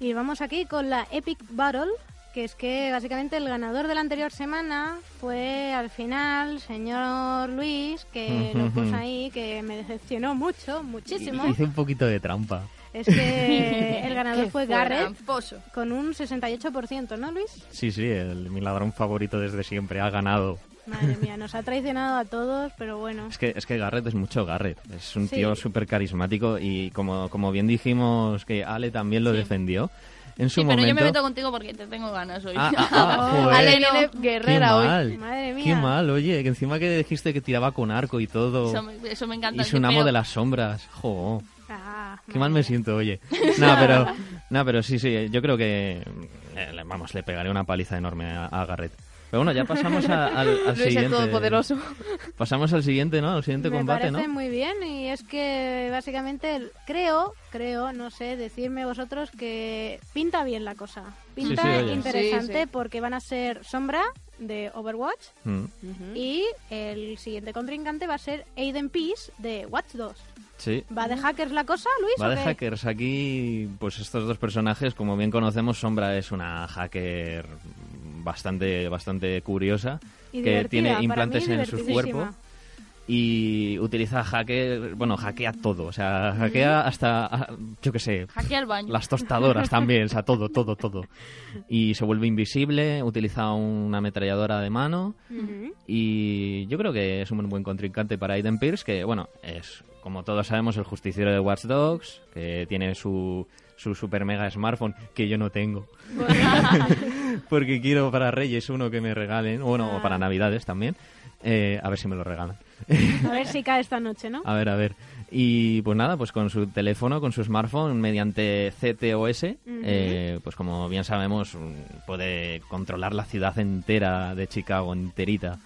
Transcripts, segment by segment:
Y vamos aquí con la Epic Battle, que es que básicamente el ganador de la anterior semana fue al final señor Luis, que lo puso ahí, que me decepcionó mucho, muchísimo. Hice un poquito de trampa. Es que el ganador fue Garrett tramposo. con un 68%, ¿no, Luis? Sí, sí, el, mi ladrón favorito desde siempre ha ganado. Madre mía, nos ha traicionado a todos, pero bueno. Es que, es que Garrett es mucho Garrett. Es un Sí. tío súper carismático y como, como bien dijimos que Ale también lo Sí. defendió, en su Sí, pero momento... yo me meto contigo porque te tengo ganas hoy. Ah, ah, ah, Oh. Ale no. Qué guerrera hoy. mal. Madre mía. Qué mal, oye, que encima que dijiste que tiraba con arco y todo. Eso, me- eso me encanta. y es un amo de las sombras. Jo, Ah, qué mal me siento, oye. No, pero, no, pero sí, sí, yo creo que, eh, le- vamos, le pegaré una paliza enorme a, a Garrett. Pero bueno, ya pasamos a- al, al Luis el siguiente. Todopoderoso. Pasamos al siguiente, ¿no? Al siguiente Me combate, parece ¿no? muy bien y es que básicamente el- creo, creo, no sé, decirme vosotros que pinta bien la cosa. Pinta sí, interesante Sí, sí. porque van a ser Sombra de Overwatch Mm. y el siguiente contrincante va a ser Aiden Peace de Watch 2. Sí. ¿Va de hackers la cosa, Luis? Va de hackers. Aquí, pues estos dos personajes, como bien conocemos, Sombra es una hacker bastante, bastante curiosa, Y que tiene implantes en su cuerpo y utiliza hacker, bueno, hackea todo, o sea, hackea hasta, yo qué sé, Hackea el baño. las tostadoras también, o sea, todo, todo, todo. Y se vuelve invisible, utiliza una ametralladora de mano y yo creo que es un buen contrincante para Aiden Pierce, que, bueno, es, como todos sabemos, el justiciero de Watch Dogs, que tiene su, su super mega smartphone, que yo no tengo. Porque quiero para Reyes uno que me regalen, bueno, o para Navidades también. Eh, a ver si me lo regalan. A ver si cae esta noche, ¿no? A ver, a ver. Y pues nada, pues con su teléfono, con su smartphone, mediante CTOS, eh, pues como bien sabemos, mm, puede controlar la ciudad entera de Chicago, enterita.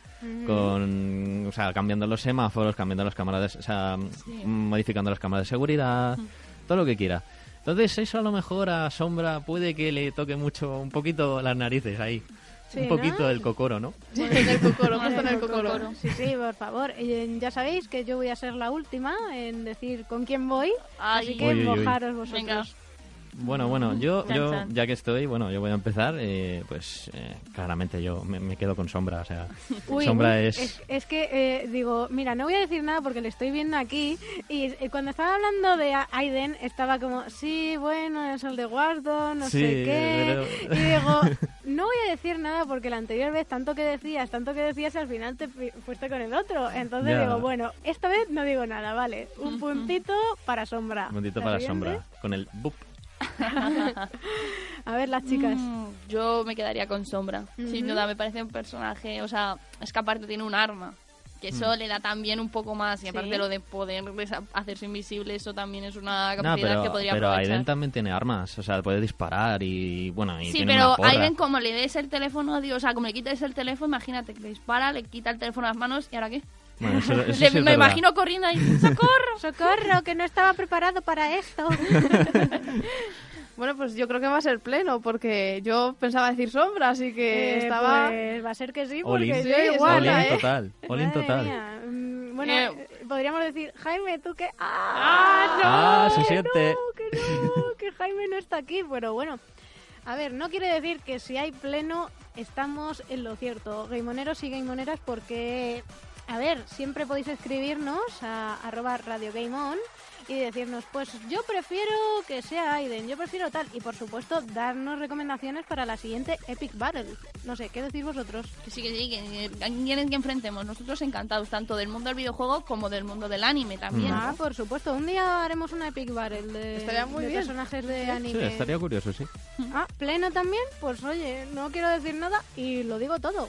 Con, o sea, cambiando los semáforos, cambiando las cámaras, de- o sea, modificando las cámaras de seguridad, todo lo que quiera. Entonces eso a lo mejor a Sombra puede que le toque mucho, un poquito las narices ahí. Sí, un poquito ¿no? el cocoro, ¿no? en el cocoro, en el cocoro. Sí, sí, por favor. Eh, ya sabéis que yo voy a ser la última en decir con quién voy, Ay. así que Uy, uy, uy. mojaros vosotros. Venga. Bueno, bueno, yo, yo ya que estoy, bueno, yo voy a empezar, eh, pues eh, claramente yo me, me quedo con Sombra, o sea, Uy, Sombra uy, es... es... es que, eh, digo, mira, no voy a decir nada porque le estoy viendo aquí y cuando estaba hablando de Aiden estaba como, sí, bueno, es el de Warzone, no Sí, sé qué. pero- Y digo, no voy a decir nada porque la anterior vez tanto que decías, tanto que decías, al final te fu- fuiste con el otro. Entonces Ya. digo, bueno, esta vez no digo nada, vale. Un puntito para Sombra. Un ¿Está para Sombra, con el bup. A ver, las chicas. Mm, Yo me quedaría con Sombra. Sin duda, me parece un personaje, o sea, es que aparte tiene un arma. Que eso le da también un poco más. Y aparte Sí. lo de poder hacerse invisible, eso también es una No, capacidad pero, que podría pero aprovechar. Aiden también tiene armas, o sea, puede disparar y, bueno, y Sí, tiene pero una porra. Aiden como le des el teléfono, digo, o sea, como le quites el teléfono, imagínate que le dispara, le quita el teléfono a las manos y ahora qué. Bueno, eso- eso sí me verdad. imagino corriendo ahí, ¡socorro! Socorro, que no estaba preparado para esto. Bueno, pues yo creo que va a ser pleno, porque yo pensaba decir sombra, así que Eh, estaba... pues va a ser que sí, porque Sí, yo es igual, All in Hola, ¿eh? total, all in Madre total. mía. Mm, Bueno, Eh, podríamos decir, Jaime, tú que... ¡Ah, no! Ah, se que siente. No, que no, que Jaime no está aquí, pero bueno. A ver, no quiere decir que si hay pleno estamos en lo cierto. Gaimoneros y gaimoneras porque, a ver, siempre podéis escribirnos a arroba Radio Game On y decirnos, pues yo prefiero que sea Aiden, yo prefiero tal. Y por supuesto, darnos recomendaciones para la siguiente Epic Battle. No sé, ¿qué decís vosotros? Que sí, que sí, que ¿a quién quieren que enfrentemos? Nosotros encantados, tanto del mundo del videojuego como del mundo del anime también. Ah, por supuesto. Un día haremos una Epic Battle de, Estaría muy de bien. personajes de Sí, anime. estaría curioso, sí. Ah, pleno también. Pues oye, no quiero decir nada y lo digo todo.